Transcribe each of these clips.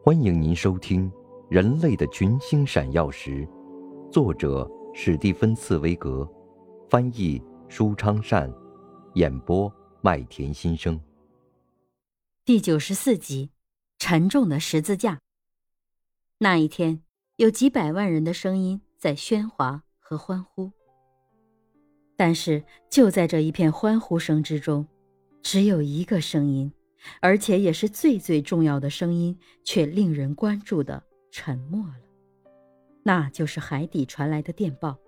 欢迎您收听《人类的群星闪耀时》，作者史蒂芬·茨威格，翻译舒昌善，演播麦田心声。第九十四集：沉重的十字架。那一天，有几百万人的声音在喧哗和欢呼，但是就在这一片欢呼声之中，只有一个声音。而且也是最最重要的声音，却令人关注的沉默了。那就是海底传来的电报。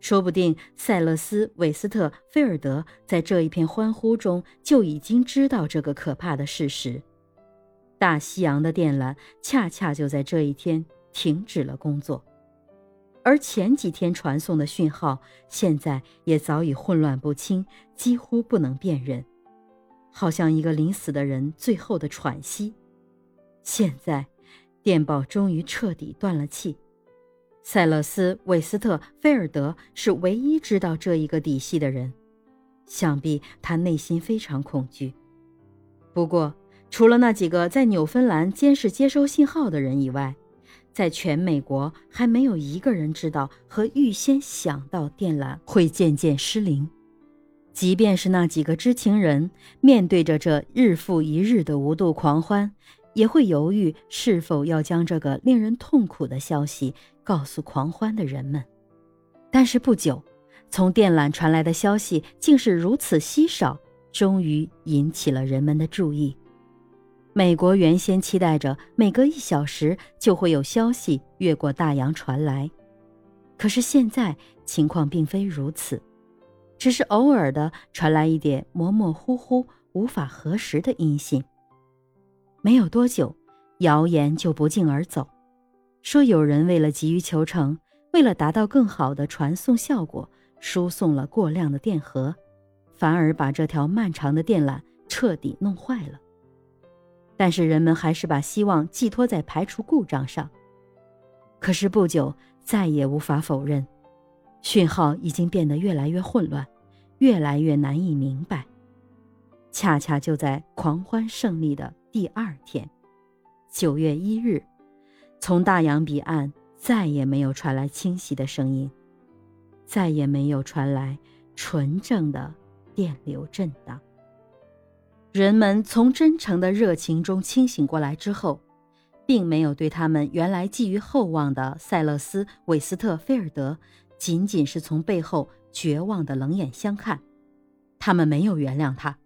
说不定塞勒斯·韦斯特菲尔德在这一片欢呼中就已经知道这个可怕的事实：大西洋的电缆恰恰就在这一天停止了工作，而前几天传送的讯号现在也早已混乱不清，几乎不能辨认。好像一个临死的人最后的喘息。现在，电报终于彻底断了气。塞勒斯·韦斯特菲尔德是唯一知道这一个底细的人，想必他内心非常恐惧。不过，除了那几个在纽芬兰监视接收信号的人以外，在全美国还没有一个人知道和预先想到电缆会渐渐失灵。即便是那几个知情人，面对着这日复一日的无度狂欢，也会犹豫是否要将这个令人痛苦的消息告诉狂欢的人们。但是不久，从电缆传来的消息竟是如此稀少，终于引起了人们的注意。美国原先期待着每隔一小时就会有消息越过大洋传来，可是现在情况并非如此。只是偶尔的传来一点模模糊糊、无法核实的音信。没有多久，谣言就不胫而走，说有人为了急于求成，为了达到更好的传送效果，输送了过量的电荷，反而把这条漫长的电缆彻底弄坏了。但是人们还是把希望寄托在排除故障上。可是不久，再也无法否认，讯号已经变得越来越混乱。越来越难以明白。恰恰就在狂欢胜利的第二天，九月一日，从大洋彼岸再也没有传来清晰的声音，再也没有传来纯正的电流震荡。人们从真诚的热情中清醒过来之后，并没有对他们原来寄予厚望的塞勒斯·韦斯特菲尔德，仅仅是从背后。绝望的冷眼相看，他们没有原谅他。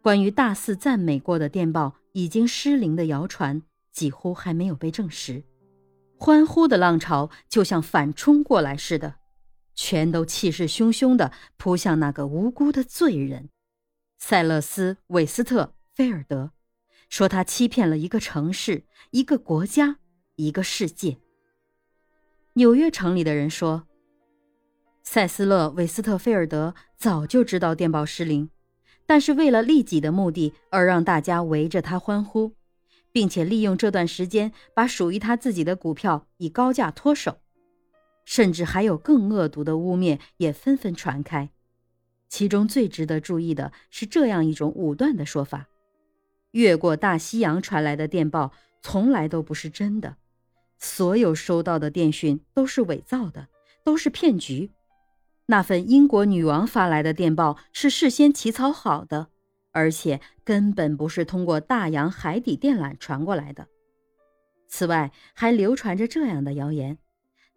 关于大肆赞美过的电报已经失灵的谣传，几乎还没有被证实。欢呼的浪潮就像反冲过来似的，全都气势汹汹地扑向那个无辜的罪人——塞勒斯·韦斯特菲尔德，说他欺骗了一个城市、一个国家、一个世界。纽约城里的人说。塞斯勒·韦斯特菲尔德早就知道电报失灵，但是为了利己的目的而让大家围着他欢呼，并且利用这段时间把属于他自己的股票以高价脱手，甚至还有更恶毒的污蔑也纷纷传开。其中最值得注意的是这样一种武断的说法：越过大西洋传来的电报从来都不是真的，所有收到的电讯都是伪造的，都是骗局。那份英国女王发来的电报是事先起草好的，而且根本不是通过大洋海底电缆传过来的。此外，还流传着这样的谣言：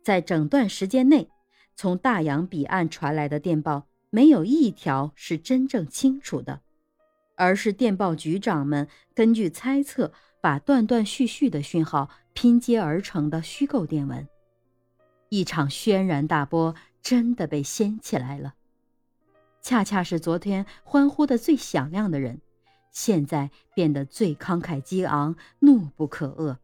在整段时间内，从大洋彼岸传来的电报没有一条是真正清楚的，而是电报局长们根据猜测，把断断续续的讯号拼接而成的虚构电文。一场轩然大波。真的被掀起来了，恰恰是昨天欢呼的最响亮的人，现在变得最慷慨激昂、怒不可遏。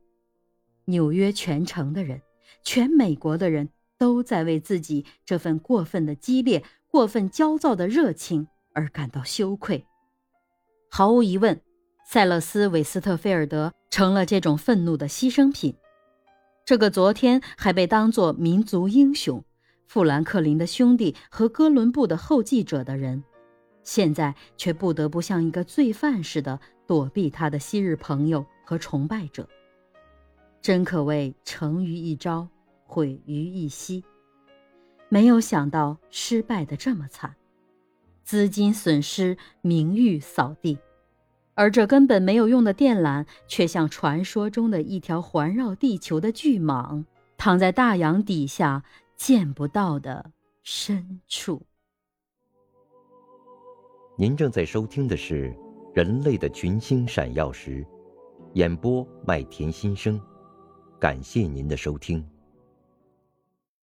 纽约全城的人，全美国的人都在为自己这份过分的激烈、过分焦躁的热情而感到羞愧。毫无疑问，塞勒斯·韦斯特菲尔德成了这种愤怒的牺牲品。这个昨天还被当作民族英雄。富兰克林的兄弟和哥伦布的后继者的人，现在却不得不像一个罪犯似的躲避他的昔日朋友和崇拜者。真可谓成于一朝，毁于一夕。没有想到失败的这么惨，资金损失，名誉扫地，而这根本没有用的电缆，却像传说中的一条环绕地球的巨蟒，躺在大洋底下见不到的深处。您正在收听的是《人类的群星闪耀时》，演播麦田心声。感谢您的收听。